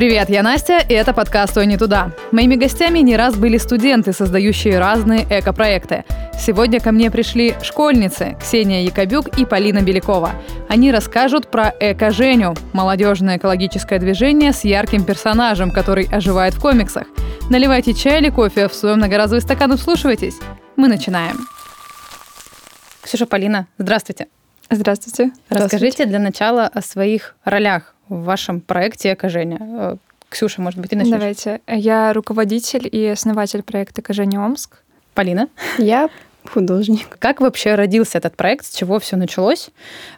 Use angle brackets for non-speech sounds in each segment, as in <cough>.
Привет, я Настя, и это подкаст «Ой, не туда». Моими гостями не раз были студенты, создающие разные эко-проекты. Сегодня ко мне пришли школьницы Ксения Якобюк и Полина Белякова. Они расскажут про «Эко-Женю» – молодежное экологическое движение с ярким персонажем, который оживает в комиксах. Наливайте чай или кофе в свой многоразовый стакан и вслушивайтесь. Мы начинаем. Ксюша, Полина, здравствуйте. Здравствуйте. Расскажите для начала о своих ролях в вашем проекте «Эко-Женя». Э, Ксюша, может быть, ты начнешь? Давайте. Я руководитель и основатель проекта «Эко-Женя Омск». Полина? Я художник. Как вообще родился этот проект? С чего все началось?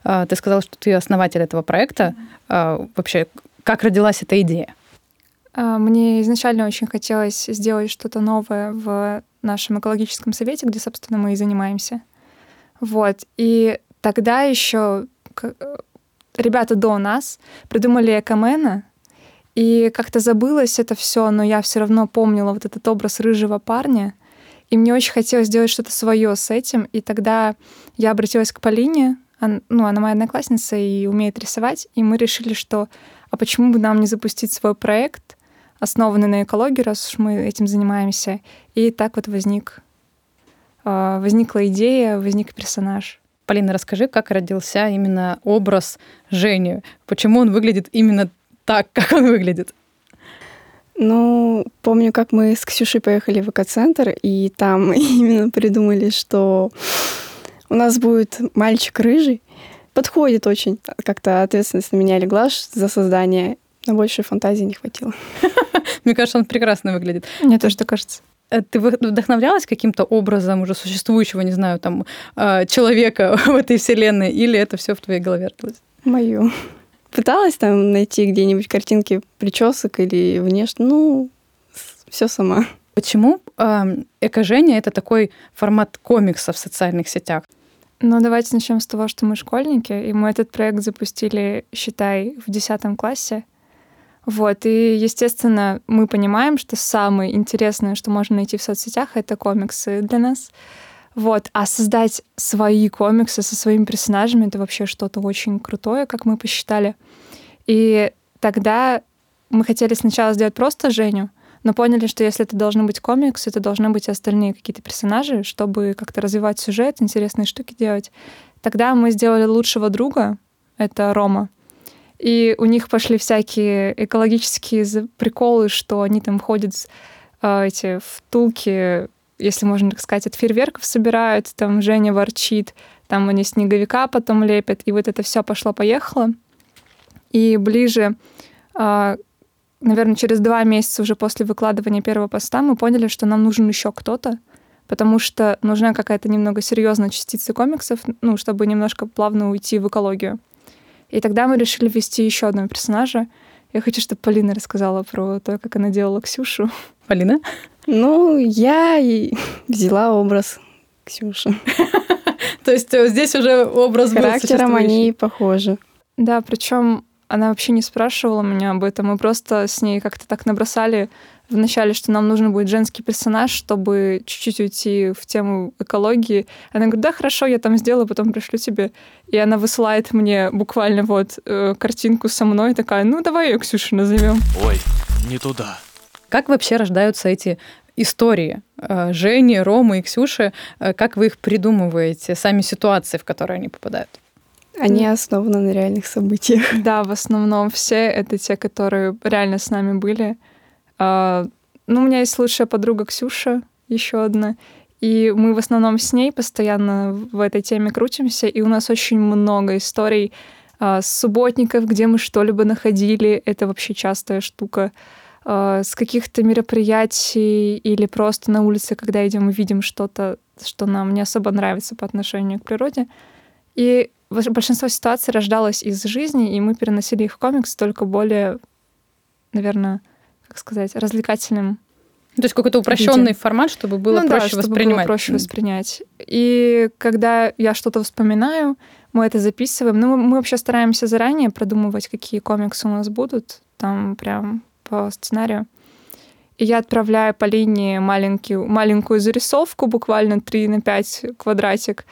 А, ты сказала, что ты основатель этого проекта. А, вообще, как родилась эта идея? Мне изначально очень хотелось сделать что-то новое в нашем экологическом совете, где, собственно, мы и занимаемся. Вот. И тогда еще ребята до нас придумали Экомена, и как-то забылось это все, но я все равно помнила вот этот образ рыжего парня, и мне очень хотелось сделать что-то свое с этим. И тогда я обратилась к Полине, она, ну, она моя одноклассница и умеет рисовать, и мы решили, что а почему бы нам не запустить свой проект, основанный на экологии, раз уж мы этим занимаемся. И так вот возник, а, возникла идея, возник персонаж. Полина, расскажи, как родился именно образ Жени? Почему он выглядит именно так, как он выглядит? Ну, помню, как мы с Ксюшей поехали в экоцентр, и там <laughs> именно придумали, что у нас будет мальчик рыжий. Подходит очень. Как-то ответственность на меня легла за создание, но больше фантазии не хватило. <laughs> Мне кажется, он прекрасно выглядит. Мне тоже так кажется. Э, ты вдохновлялась каким-то образом уже существующего, не знаю, там, э, человека <laughs> в этой вселенной, или это все в твоей голове родилось? Мою. Пыталась там найти где-нибудь картинки причесок или внешне, ну, все сама. Почему э, эко-Женя — это такой формат комикса в социальных сетях? Ну, давайте начнем с того, что мы школьники, и мы этот проект запустили, считай, в 10 классе. Вот, и, естественно, мы понимаем, что самое интересное, что можно найти в соцсетях, это комиксы для нас. Вот, а создать свои комиксы со своими персонажами — это вообще что-то очень крутое, как мы посчитали. И тогда мы хотели сначала сделать просто Женю, но поняли, что если это должны быть комиксы, это должны быть остальные какие-то персонажи, чтобы как-то развивать сюжет, интересные штуки делать. Тогда мы сделали лучшего друга, это Рома — и у них пошли всякие экологические приколы, что они там ходят э, эти втулки, если можно так сказать, от фейерверков собирают, там Женя ворчит, там они снеговика потом лепят, и вот это все пошло-поехало. И ближе, э, наверное, через два месяца уже после выкладывания первого поста мы поняли, что нам нужен еще кто-то, потому что нужна какая-то немного серьезная частица комиксов, ну, чтобы немножко плавно уйти в экологию. И тогда мы решили ввести еще одного персонажа. Я хочу, чтобы Полина рассказала про то, как она делала Ксюшу. Полина? Ну, я и взяла образ Ксюши. <laughs> То есть э, здесь уже образ Характером они похожи. Да, причем она вообще не спрашивала меня об этом. Мы просто с ней как-то так набросали вначале, что нам нужен будет женский персонаж, чтобы чуть-чуть уйти в тему экологии. Она говорит, да, хорошо, я там сделаю, потом пришлю тебе. И она высылает мне буквально вот э, картинку со мной, такая, ну, давай ее Ксюша назовем. Ой, не туда. Как вообще рождаются эти истории э, Жени, Ромы и Ксюши? Э, как вы их придумываете, сами ситуации, в которые они попадают? Они основаны на реальных событиях. Да, в основном все это те, которые реально с нами были. А, ну, у меня есть лучшая подруга Ксюша, еще одна. И мы в основном с ней постоянно в этой теме крутимся, и у нас очень много историй а, с субботников, где мы что-либо находили. Это вообще частая штука. А, с каких-то мероприятий или просто на улице, когда идем и видим что-то, что нам не особо нравится по отношению к природе. И большинство ситуаций рождалось из жизни, и мы переносили их в комикс только более, наверное, как сказать, развлекательным. То есть какой-то упрощенный виде. формат, чтобы было ну, проще да, чтобы воспринимать. Было проще воспринять. И когда я что-то вспоминаю, мы это записываем. Ну, мы вообще стараемся заранее продумывать, какие комиксы у нас будут, там прям по сценарию. И я отправляю по линии маленькую, маленькую зарисовку, буквально 3 на 5 квадратик,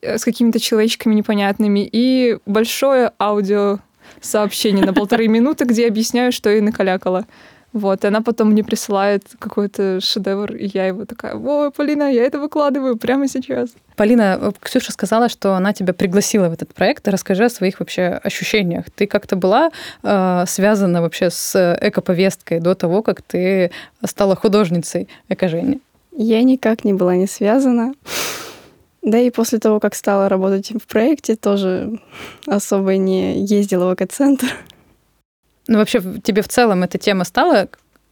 э, с какими-то человечками непонятными, и большое аудио сообщение на полторы <laughs> минуты, где объясняю, что я накалякала. Вот, и она потом мне присылает какой-то шедевр, и я его такая, о, Полина, я это выкладываю прямо сейчас. Полина, э, Ксюша сказала, что она тебя пригласила в этот проект. Расскажи о своих вообще ощущениях. Ты как-то была э, связана вообще с экоповесткой до того, как ты стала художницей экожени? Я никак не была не связана. Да и после того, как стала работать в проекте, тоже особо не ездила в экоцентр. Ну, вообще, тебе в целом эта тема стала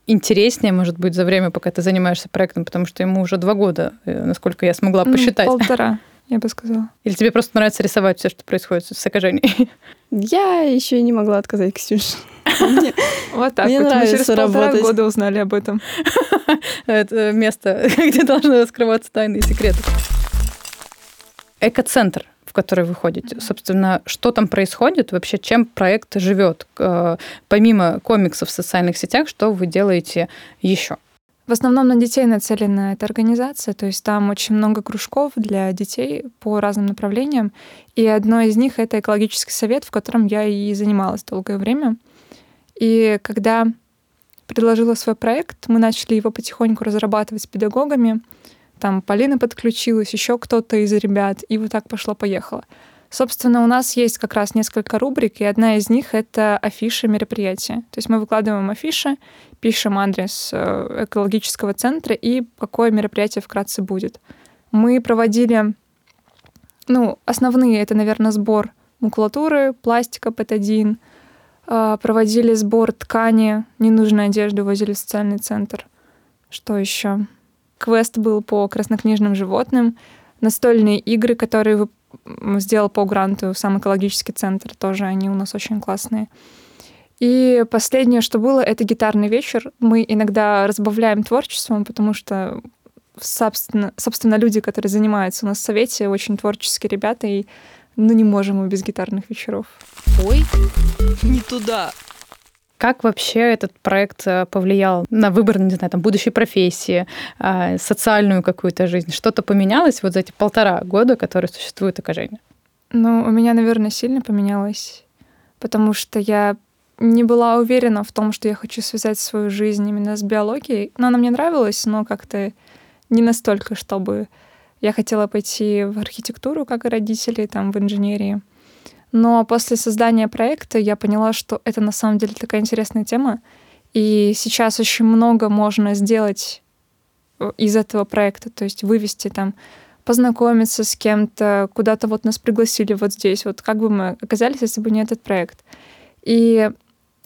интереснее, может быть, за время, пока ты занимаешься проектом, потому что ему уже два года, э, насколько я смогла посчитать. Полтора, я бы сказала. <laughs> Или тебе просто нравится рисовать все, что происходит с окажением? Я еще и не могла отказать Ксюше. <laughs> <laughs> Вот так Мне вот. Мы через полтора года узнали об этом. Это место, где должны раскрываться тайные секреты. Экоцентр в который вы ходите. Собственно, что там происходит, вообще чем проект живет? Э, помимо комиксов в социальных сетях, что вы делаете еще? В основном на детей нацелена эта организация, то есть там очень много кружков для детей по разным направлениям, и одно из них — это экологический совет, в котором я и занималась долгое время. И когда предложила свой проект, мы начали его потихоньку разрабатывать с педагогами, там Полина подключилась, еще кто-то из ребят, и вот так пошло-поехало. Собственно, у нас есть как раз несколько рубрик, и одна из них — это афиши мероприятия. То есть мы выкладываем афиши, пишем адрес э, экологического центра и какое мероприятие вкратце будет. Мы проводили, ну, основные — это, наверное, сбор макулатуры, пластика, петадин, э, проводили сбор ткани, ненужной одежды, возили в социальный центр. Что еще? Квест был по краснокнижным животным. Настольные игры, которые сделал по гранту сам экологический центр, тоже они у нас очень классные. И последнее, что было, это гитарный вечер. Мы иногда разбавляем творчеством, потому что, собственно, собственно, люди, которые занимаются у нас в совете, очень творческие ребята, и ну не можем мы без гитарных вечеров. Ой, не туда. Как вообще этот проект э, повлиял на выбор, не знаю, там, будущей профессии, а, социальную какую-то жизнь? Что-то поменялось вот за эти полтора года, которые существует окажение? Ну, у меня, наверное, сильно поменялось, потому что я не была уверена в том, что я хочу связать свою жизнь именно с биологией. Но она мне нравилась, но как-то не настолько, чтобы я хотела пойти в архитектуру, как и родители, там, в инженерии. Но после создания проекта я поняла, что это на самом деле такая интересная тема. И сейчас очень много можно сделать э, из этого проекта, то есть вывести там, познакомиться с кем-то, куда-то вот нас пригласили вот здесь, вот как бы мы оказались, если бы не этот проект. И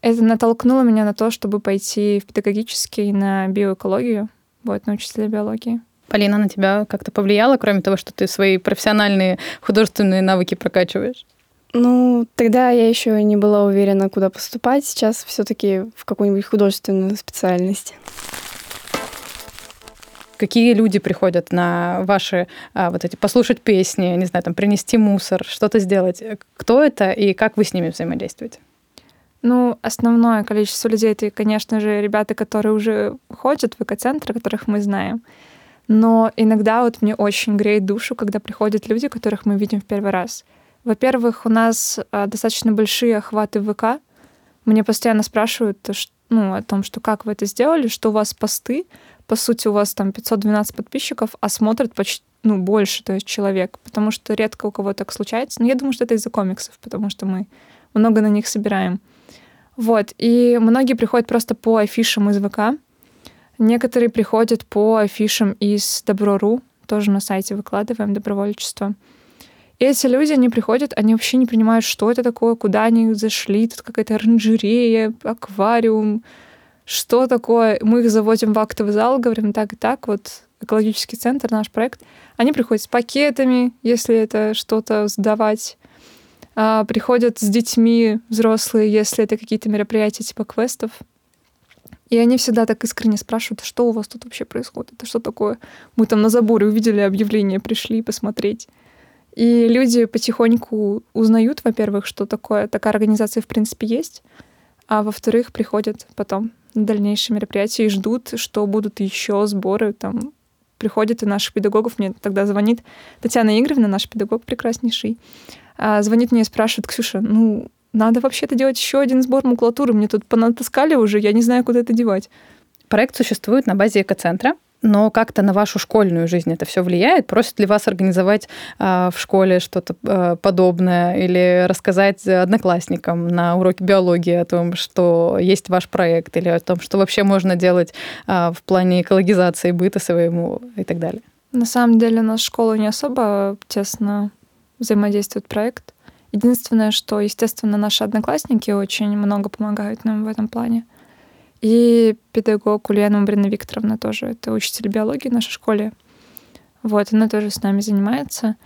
это натолкнуло меня на то, чтобы пойти в педагогический на биоэкологию, вот, на учителя биологии. Полина, на тебя как-то повлияло, кроме того, что ты свои профессиональные художественные навыки прокачиваешь? Ну, тогда я еще не была уверена, куда поступать. Сейчас все-таки в какую-нибудь художественную специальность. Какие люди приходят на ваши а, вот эти послушать песни, не знаю, там принести мусор, что-то сделать? Кто это и как вы с ними взаимодействуете? Ну, основное количество людей это, конечно же, ребята, которые уже ходят в экоцентры, которых мы знаем. Но иногда вот мне очень греет душу, когда приходят люди, которых мы видим в первый раз. Во-первых, у нас а, достаточно большие охваты ВК. Мне постоянно спрашивают ну, о том, что как вы это сделали, что у вас посты. По сути, у вас там 512 подписчиков, а смотрят почти ну, больше, то есть человек, потому что редко у кого так случается. Но я думаю, что это из-за комиксов, потому что мы много на них собираем. Вот, и многие приходят просто по афишам из ВК. Некоторые приходят по афишам из Добро.ру, тоже на сайте выкладываем добровольчество. И эти люди, они приходят, они вообще не понимают, что это такое, куда они зашли, тут какая-то оранжерея, аквариум, что такое. Мы их заводим в актовый зал, говорим так и так, вот экологический центр, наш проект. Они приходят с пакетами, если это что-то сдавать. А, приходят с детьми взрослые, если это какие-то мероприятия типа квестов. И они всегда так искренне спрашивают, «А что у вас тут вообще происходит, это что такое? Мы там на заборе увидели объявление, пришли посмотреть. И люди потихоньку узнают, во-первых, что такое такая организация в принципе есть, а во-вторых, приходят потом на дальнейшие мероприятия и ждут, что будут еще сборы. Там приходят и наших педагогов. Мне тогда звонит Татьяна Игоревна, наш педагог прекраснейший. А, звонит мне и спрашивает, Ксюша, ну, надо вообще-то делать еще один сбор макулатуры. Мне тут понатаскали уже, я не знаю, куда это девать. Проект существует на базе экоцентра но как-то на вашу школьную жизнь это все влияет? Просит ли вас организовать э, в школе что-то э, подобное или рассказать одноклассникам на уроке биологии о том, что есть ваш проект или о том, что вообще можно делать э, в плане экологизации быта своему и так далее? На самом деле у нас школа не особо тесно взаимодействует проект. Единственное, что, естественно, наши одноклассники очень много помогают нам в этом плане. И педагог Ульяна Умбрина Викторовна тоже, это учитель биологии в нашей школе. Вот, она тоже с нами занимается.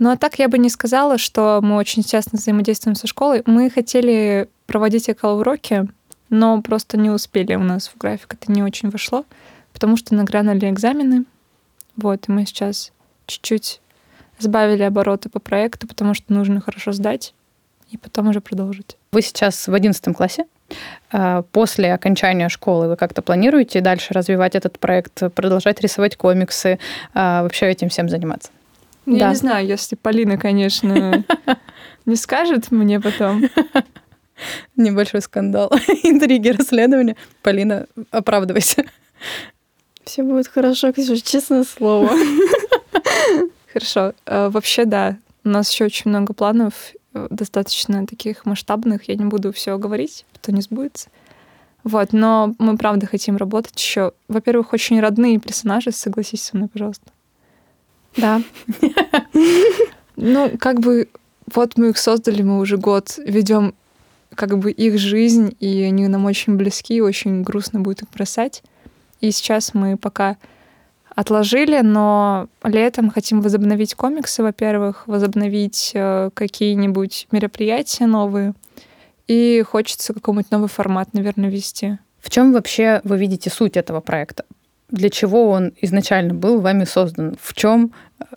Но так я бы не сказала, что мы очень тесно взаимодействуем со школой. Мы хотели проводить экоуроки, но просто не успели у нас в график. Это не очень вошло, потому что нагрянули экзамены. Вот, и мы сейчас чуть-чуть сбавили обороты по проекту, потому что нужно хорошо сдать и потом уже продолжить. Вы сейчас в одиннадцатом классе? А, после окончания школы вы как-то планируете дальше развивать этот проект, продолжать рисовать комиксы, а, вообще этим всем заниматься? Я да. не знаю, если Полина, конечно, <laughs> не скажет мне потом. Небольшой скандал, <laughs> интриги, расследования. Полина, оправдывайся. Все будет хорошо, честное слово. <laughs> Хорошо. А, вообще, да. У нас еще очень много планов, достаточно таких масштабных. Я не буду все говорить, то не сбудется. Вот, но мы правда хотим работать еще. Во-первых, очень родные персонажи, согласись со мной, пожалуйста. Да. Ну, как бы, вот мы их создали, мы уже год ведем как бы их жизнь, и они нам очень близки, очень грустно будет их бросать. И сейчас мы пока отложили, но летом хотим возобновить комиксы, во-первых, возобновить э, какие-нибудь мероприятия новые, и хочется какой-нибудь новый формат, наверное, вести. В чем вообще вы видите суть этого проекта? Для чего он изначально был вами создан? В чем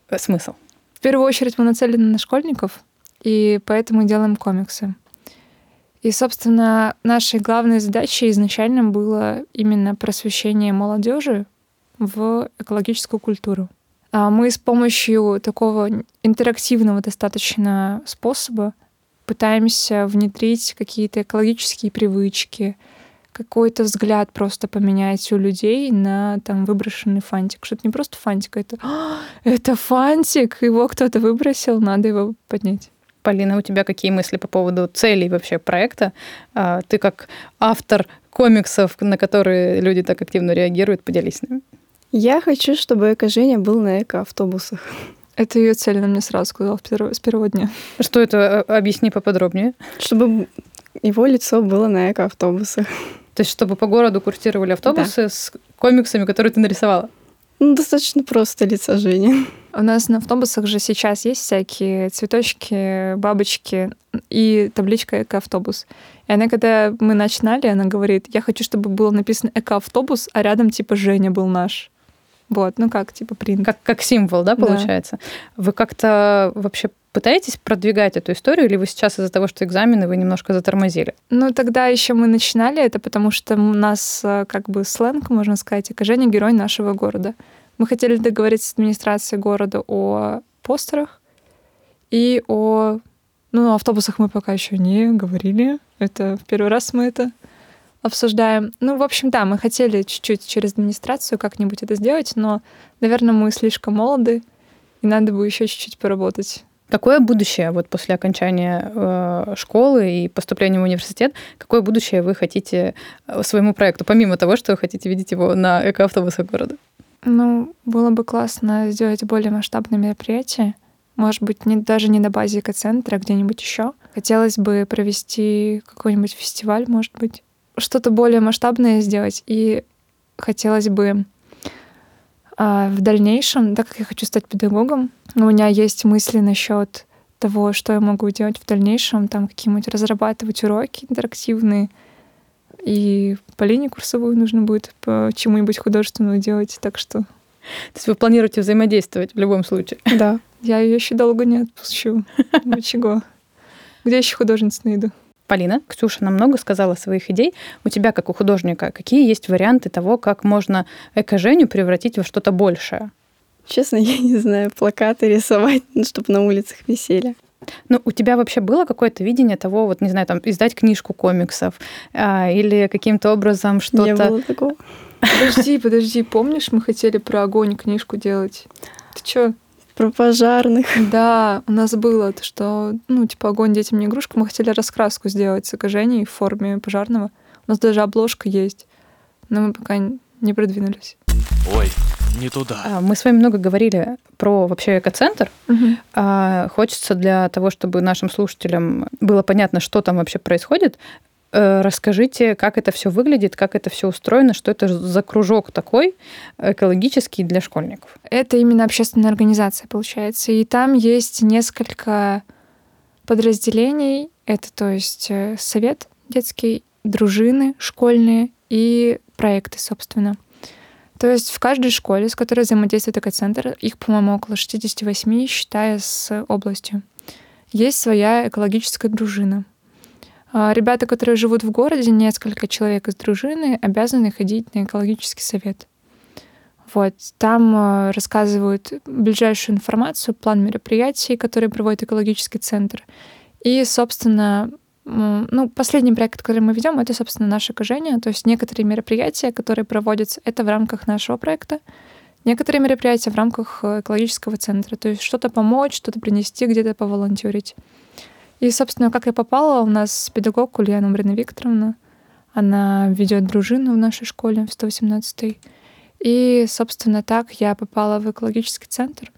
э, смысл? В первую очередь мы нацелены на школьников, и поэтому делаем комиксы. И, собственно, нашей главной задачей изначально было именно просвещение молодежи в экологическую культуру. А мы с помощью такого интерактивного достаточно способа пытаемся внедрить какие-то экологические привычки, какой-то взгляд просто поменять у людей на там выброшенный фантик. Что это не просто фантик, это «А, это фантик, его кто-то выбросил, надо его поднять. Полина, у тебя какие мысли по поводу целей вообще проекта? А, ты как автор комиксов, на которые люди так активно реагируют, поделись с нами. Я хочу, чтобы эко-Женя был на эко-автобусах. Это ее цель, она мне сразу сказала с первого дня. Что это? Объясни поподробнее. Чтобы его лицо было на эко-автобусах. То есть, чтобы по городу курсировали автобусы да. с комиксами, которые ты нарисовала? Ну, достаточно просто лица Жени. У нас на автобусах же сейчас есть всякие цветочки, бабочки и табличка «Эко-автобус». И она, когда мы начинали, она говорит, я хочу, чтобы было написано «Эко-автобус», а рядом типа «Женя был наш». Вот, ну как, типа принт. Как, как символ, да, получается? Да. Вы как-то вообще пытаетесь продвигать эту историю, или вы сейчас из-за того, что экзамены, вы немножко затормозили? Ну, тогда еще мы начинали это, потому что у нас э, как бы сленг, можно сказать, Женя — герой нашего города. Мы хотели договориться с администрацией города о постерах и о... Ну, о автобусах мы пока еще не говорили. Это в первый раз мы это обсуждаем. Ну, в общем, да, мы хотели чуть-чуть через администрацию как-нибудь это сделать, но, наверное, мы слишком молоды, и надо бы еще чуть-чуть поработать. Какое будущее вот после окончания э, школы и поступления в университет, какое будущее вы хотите э, своему проекту, помимо того, что вы хотите видеть его на экоавтобусах города? Ну, было бы классно сделать более масштабное мероприятие. Может быть, не, даже не на базе экоцентра, а где-нибудь еще. Хотелось бы провести какой-нибудь фестиваль, может быть что-то более масштабное сделать. И хотелось бы а, в дальнейшем, так как я хочу стать педагогом, у меня есть мысли насчет того, что я могу делать в дальнейшем, там какие-нибудь разрабатывать уроки интерактивные, и по линии курсовую нужно будет по чему-нибудь художественному делать, так что... То есть вы планируете взаимодействовать в любом случае? <laughs> Да. Я ее еще долго не отпущу. <laughs> Ну чего? Где еще художниц найду? Полина, Ксюша нам много сказала своих идей. У тебя, как у художника, какие есть варианты того, как можно эко-Женю превратить во что-то большее? Честно, <laughs> я не знаю, плакаты рисовать, ну, чтобы на улицах висели. Ну, у тебя вообще было какое-то видение того, вот, не знаю, там, издать книжку комиксов а, или каким-то образом что-то... Не было такого. Подожди, подожди, помнишь, мы хотели про огонь книжку делать? Ты чё? Про пожарных. Да, у нас было то, что, ну, типа, огонь детям не игрушка. Мы хотели раскраску сделать с окажением в форме пожарного. У нас даже обложка есть, но мы пока не продвинулись. Ой, не туда. А, Мы с вами много говорили про вообще экоцентр. Мгм. А, Хочется для того, чтобы нашим слушателям было понятно, что там вообще происходит, расскажите, как это все выглядит, как это все устроено, что это за кружок такой экологический для школьников. Это именно общественная организация, получается. И там есть несколько подразделений. Это, то есть, э, совет детский, дружины школьные и проекты, собственно. То есть в каждой школе, с которой взаимодействует экоцентр, их, по-моему, около 68, считая с областью, есть своя экологическая дружина. А Ребята, которые живут в городе, несколько человек из дружины, обязаны ходить на экологический совет. Вот. Там э, рассказывают ближайшую информацию, план мероприятий, которые проводит экологический центр. И, собственно, ну, последний проект, который мы ведем, это, собственно, наше окружение. То есть некоторые мероприятия, которые проводятся, это в рамках нашего проекта. Некоторые мероприятия в рамках э, экологического центра. То есть что-то помочь, что-то принести, где-то поволонтерить. И, собственно, как я попала, у нас педагог Ульяна Марина Викторовна. Она ведет дружину в нашей школе в 118-й. И, собственно, так я попала в экологический центр.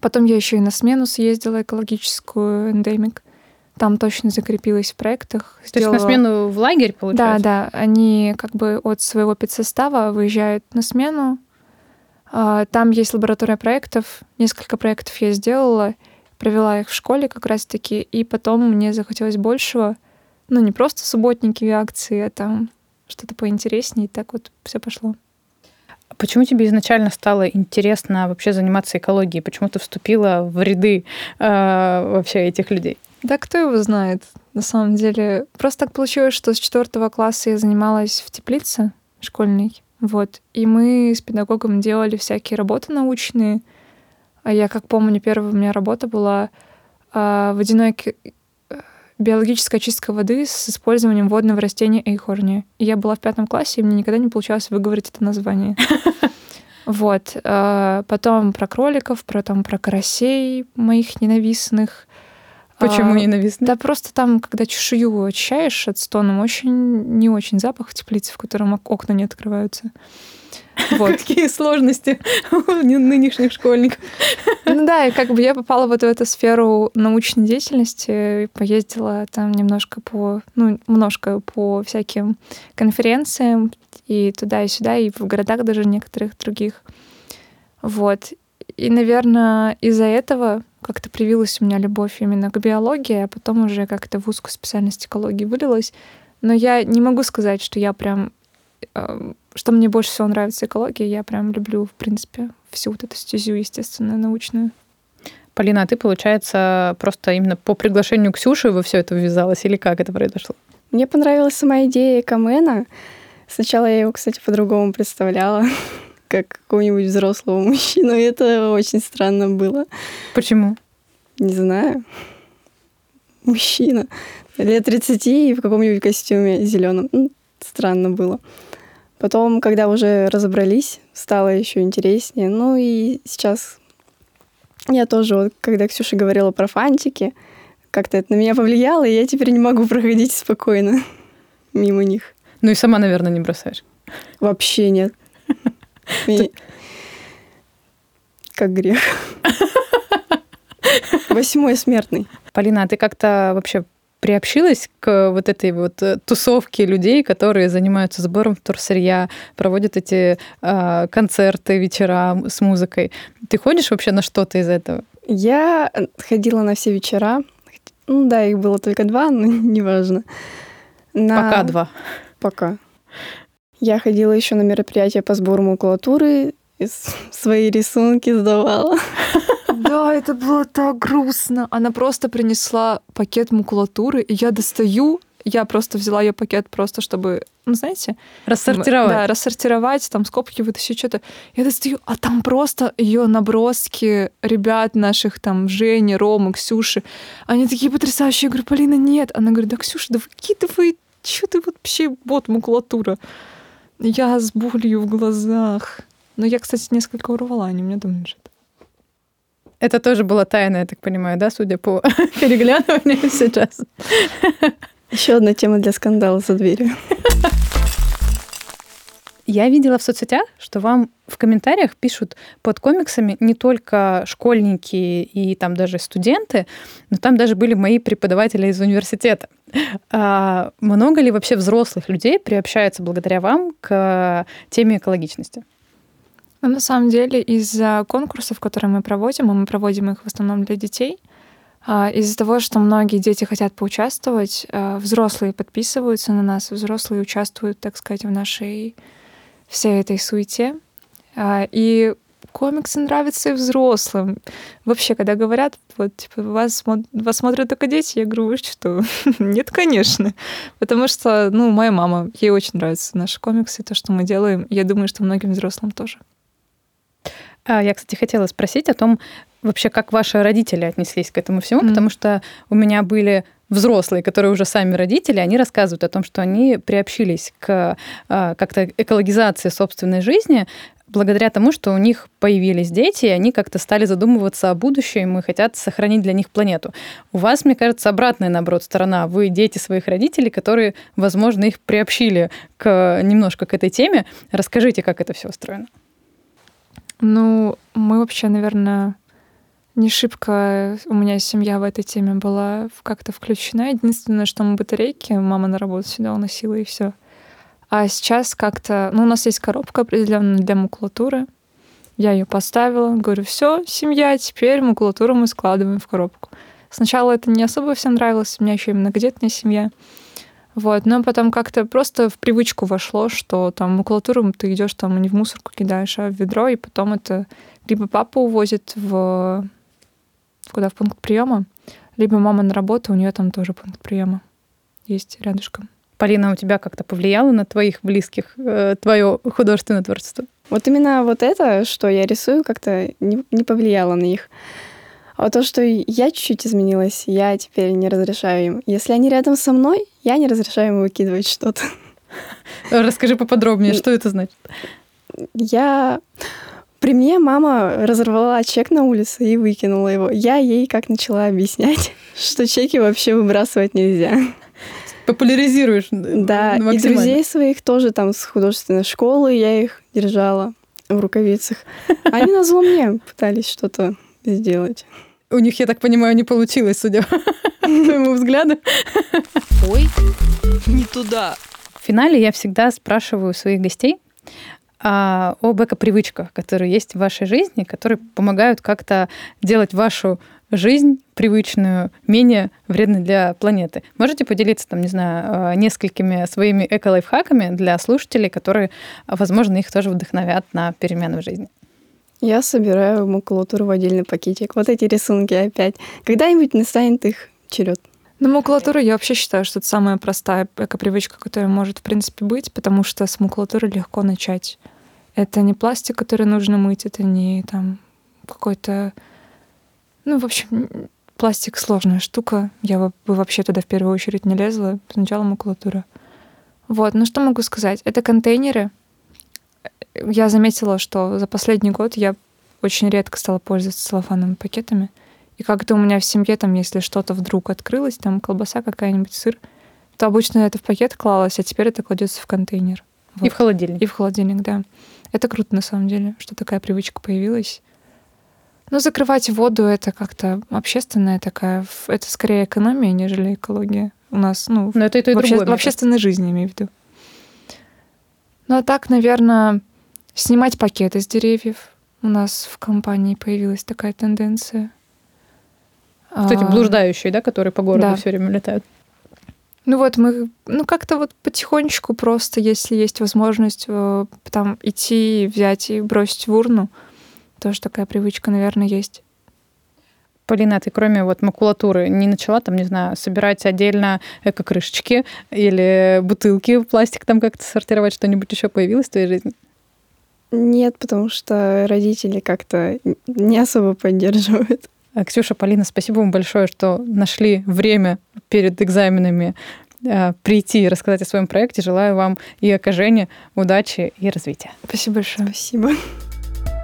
Потом я еще и на смену съездила экологическую эндемик. Там точно закрепилась в проектах. То есть на смену в лагерь, Да, получается? да. Они как бы от своего педсостава выезжают на смену. А, Там есть лаборатория проектов. Несколько проектов я сделала, провела их в школе как раз-таки. И потом мне захотелось большего. Ну, не просто субботники и акции, а там что-то поинтереснее. И так вот все пошло. Почему тебе изначально стало интересно вообще заниматься экологией? Почему ты вступила в ряды э, вообще этих людей? Да кто его знает, на самом деле. Просто так получилось, что с четвертого класса я занималась в теплице школьной. Вот. И мы с педагогом делали всякие работы научные. А я, как помню, первая у меня работа была а, водяной э, биологическая очистка воды с использованием водного растения эйхорния. И я была в пятом классе, и мне никогда не получалось выговорить это название. <laughs> Вот. а, Потом про кроликов, про, там, про карасей моих ненавистных. Почему ненавистно? Да просто там, когда чешую очищаешь от стоном, очень не очень запах в теплице, в котором ок- окна не открываются. Вот. Какие сложности у нынешних школьников. Ну да, и как бы я попала вот в эту сферу научной деятельности, поездила там немножко по, ну, немножко по всяким конференциям и туда, и сюда, и в городах даже некоторых других. Вот. И, наверное, из-за этого как-то привилась у меня любовь именно к биологии, а потом уже как-то в узкую специальность экологии вылилась. Но я не могу сказать, что я прям... э, Что мне больше всего нравится экология, я прям люблю, в принципе, всю вот эту стезю, естественно, научную. Полина, а ты, получается, просто именно по приглашению Ксюши во все это ввязалась, или как это произошло? Мне понравилась сама идея Камена. Сначала я его, кстати, по-другому представляла, <laughs> как какого-нибудь взрослого мужчину, и это очень странно было. Почему? Не знаю. Мужчина. Лет 30 и в каком-нибудь костюме зеленом. Странно было. Потом, когда уже разобрались, стало еще интереснее. Ну и сейчас я тоже, вот, когда Ксюша говорила про фантики, как-то это на меня повлияло, и я теперь не могу проходить спокойно <laughs> мимо них. Ну и сама, наверное, не бросаешь. Вообще нет. <laughs> Как грех. <laughs> Восьмой смертный. Полина, а ты как-то вообще приобщилась к вот этой вот э, тусовке людей, которые занимаются сбором вторсырья, проводят эти э, концерты, вечера с музыкой. Ты ходишь вообще на что-то из этого? Я ходила на все вечера. Ну да, их было только два, но <laughs> неважно. На- Пока два. Пока. Я ходила еще на мероприятия по сбору макулатуры, свои рисунки сдавала. <laughs> Да, это было так грустно. Она просто принесла пакет макулатуры, и я достаю, я просто взяла ее пакет просто, чтобы, ну, знаете... Рассортировать. Да, рассортировать, там скобки вытащить, что-то. Я достаю, а там просто ее наброски ребят наших, там, Жени, Ромы, Ксюши. Они такие потрясающие. Я говорю, Полина, нет. Она говорит, да, Ксюша, да выкидывай, что ты вообще, вот макулатура. Я с болью в глазах. Но я, кстати, несколько урвала, они у меня дома лежат. Это тоже была тайна, я так понимаю, да, судя по <laughs> переглядыванию сейчас. Еще одна тема для скандала за дверью. Я видела в соцсетях, что вам в комментариях пишут под комиксами не только школьники и там даже студенты, но там даже были мои преподаватели из университета. А много ли вообще взрослых людей приобщается благодаря вам к теме экологичности? Ну, на самом деле, из-за конкурсов, которые мы проводим, а мы проводим их в основном для детей, а, из-за того, что многие дети хотят поучаствовать, а, взрослые подписываются на нас, взрослые участвуют, так сказать, в нашей всей этой суете. А, и комиксы нравятся и взрослым. Вообще, когда говорят, вот, типа, вас, вас смотрят только дети, я говорю, вы что? <laughs> Нет, конечно. Потому что, ну, моя мама, ей очень нравятся наши комиксы, то, что мы делаем. Я думаю, что многим взрослым тоже. Я, кстати, хотела спросить о том, вообще, как ваши родители отнеслись к этому всему, mm-hmm. потому что у меня были взрослые, которые уже сами родители, они рассказывают о том, что они приобщились к а, как-то экологизации собственной жизни благодаря тому, что у них появились дети, и они как-то стали задумываться о будущем и хотят сохранить для них планету. У вас, мне кажется, обратная, наоборот, сторона. Вы дети своих родителей, которые, возможно, их приобщили к, немножко к этой теме. Расскажите, как это все устроено. Ну, мы вообще, наверное, не шибко у меня семья в этой теме была как-то включена. Единственное, что мы батарейки мама на работу сюда уносила, и все. А сейчас как-то... Ну, у нас есть коробка определенная для макулатуры. Я ее поставила, говорю, все, семья, теперь макулатуру мы складываем в коробку. Сначала это не особо всем нравилось, у меня еще и многодетная семья. Вот, но потом как-то просто в привычку вошло, что там макулатуру ты идешь там не в мусорку кидаешь, а в ведро, и потом это либо папа увозит в куда в пункт приема, либо мама на работу, у нее там тоже пункт приема есть рядышком. Полина, у тебя как-то повлияло на твоих близких э, твое художественное творчество? Вот именно вот это, что я рисую, как-то не, не повлияло на них. А то, что я чуть-чуть изменилась, я теперь не разрешаю им. Если они рядом со мной, я не разрешаю им выкидывать что-то. Расскажи поподробнее, что это значит? Я при мне мама разорвала чек на улице и выкинула его. Я ей как начала объяснять, <laughs> что чеки вообще выбрасывать нельзя. Популяризируешь. Да, и друзей своих тоже там с художественной школы я их держала в рукавицах. Они на зло мне пытались что-то сделать. У них, я так понимаю, не получилось, судя по твоему взгляду. Ой, не туда. В финале я всегда спрашиваю своих гостей, а, об эко-привычках, которые есть в вашей жизни, которые помогают как-то делать вашу жизнь привычную, менее вредной для планеты. Можете поделиться, там, не знаю, а, несколькими своими эко-лайфхаками для слушателей, которые, возможно, их тоже вдохновят на перемены в жизни? Я собираю макулатуру в отдельный пакетик. Вот эти рисунки опять. Когда-нибудь настанет их черед. Ну, макулатура, я вообще считаю, что это самая простая эко-привычка, которая может, в принципе, быть, потому что с макулатуры легко начать. Это не пластик, который нужно мыть, это не там какой-то... Ну, в общем, пластик сложная штука. Я бы вообще туда в первую очередь не лезла. Сначала макулатура. Вот, ну что могу сказать? Это контейнеры. Я заметила, что за последний год я очень редко стала пользоваться целлофановыми пакетами. И как-то у меня в семье, там, если что-то вдруг открылось, там колбаса какая-нибудь, сыр, то обычно это в пакет клалось, а теперь это кладется в контейнер. Вот. И в холодильник. И в холодильник, да. Это круто, на самом деле, что такая привычка появилась. Но закрывать воду — это как-то общественная такая... Это скорее экономия, нежели экология. У нас, ну, Но это и то, и в, обще... другое, в общественной жизни, имею в виду. Ну, а так, наверное, снимать пакеты с деревьев. У нас в компании появилась такая тенденция. Кстати, блуждающие, да, которые по городу да. все время летают. Ну вот мы, ну как-то вот потихонечку просто, если есть возможность э, там идти, взять и бросить в урну, тоже такая привычка, наверное, есть. Полина, а ты кроме вот макулатуры не начала там, не знаю, собирать отдельно эко-крышечки или бутылки в пластик там как-то сортировать, что-нибудь еще появилось в твоей жизни? Нет, потому что родители как-то не особо поддерживают. А, Ксюша, Полина, спасибо вам большое, что нашли время перед экзаменами э, прийти и рассказать о своем проекте. Желаю вам и окажения, удачи и развития. Спасибо большое. Спасибо.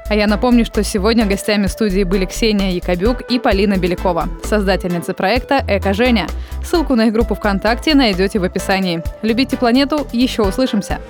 А я напомню, что сегодня гостями студии были Ксения Якобюк и Полина Белякова, создательницы проекта «Эко Женя». Ссылку на их группу ВКонтакте найдете в описании. Любите планету, еще услышимся!